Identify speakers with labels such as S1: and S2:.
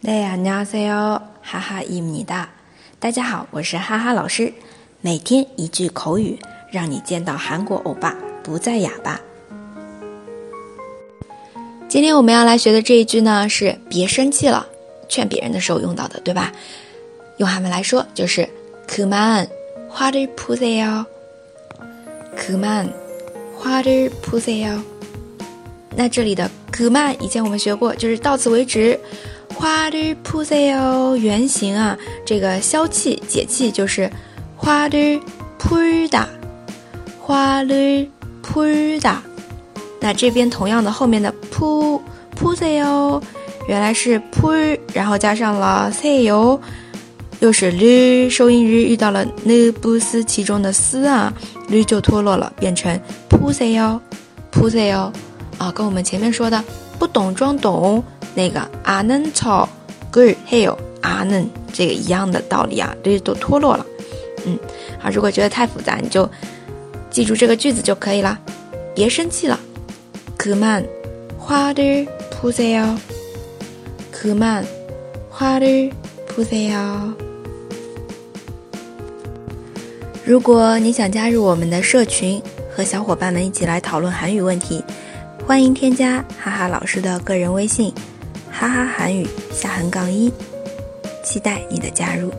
S1: 네 안녕하세요. 하하입니다. 大家好，我是哈哈老师。每天一句口语，让你见到韩国欧巴不再哑巴。今天我们要来学的这一句呢，是别生气了，劝别人的时候用到的，对吧？用韩文来说就是그만화를푸세 요。 그만화를푸세 요。 那这里的그만以前我们学过，就是到此为止。 花的扑塞哟，原型啊，这个消气解气就是花的扑哒，花的扑哒。那这边同样的后面的扑扑塞哟，原来是扑，然后加上了塞哟，又是日收音日遇到了那不斯其中的斯啊，日就脱落了，变成扑塞哟，扑塞哟啊，跟我们前面说的不懂装懂。那个阿嫩草，good hail 阿嫩，这个一样的道理啊，这些都脱落了。嗯，好，如果觉得太复杂，你就记住这个句子就可以了。别生气了，可慢，花的扑塞哟，可慢，花的扑塞哟。如果你想加入我们的社群，和小伙伴们一起来讨论韩语问题，欢迎添加哈哈老师的个人微信。哈哈韩语下横杠一，期待你的加入。